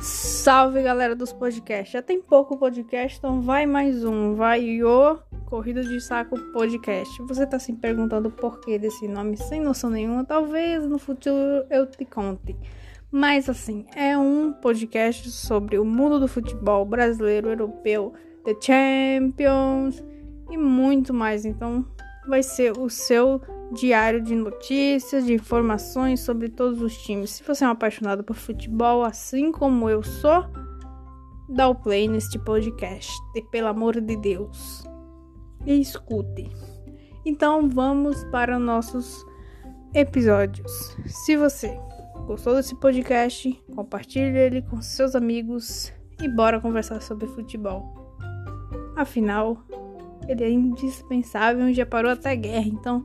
Salve galera dos podcasts. Já tem pouco podcast, então vai mais um. Vai o Corrida de Saco Podcast. Você tá se perguntando o porquê desse nome sem noção nenhuma? Talvez no futuro eu te conte. Mas assim, é um podcast sobre o mundo do futebol brasileiro, europeu, The Champions e muito mais. Então vai ser o seu diário de notícias, de informações sobre todos os times. Se você é um apaixonado por futebol, assim como eu sou, dá o play neste podcast, e, pelo amor de Deus. E escute. Então vamos para nossos episódios. Se você gostou desse podcast, compartilhe ele com seus amigos e bora conversar sobre futebol. Afinal, ele é indispensável e já parou até guerra, então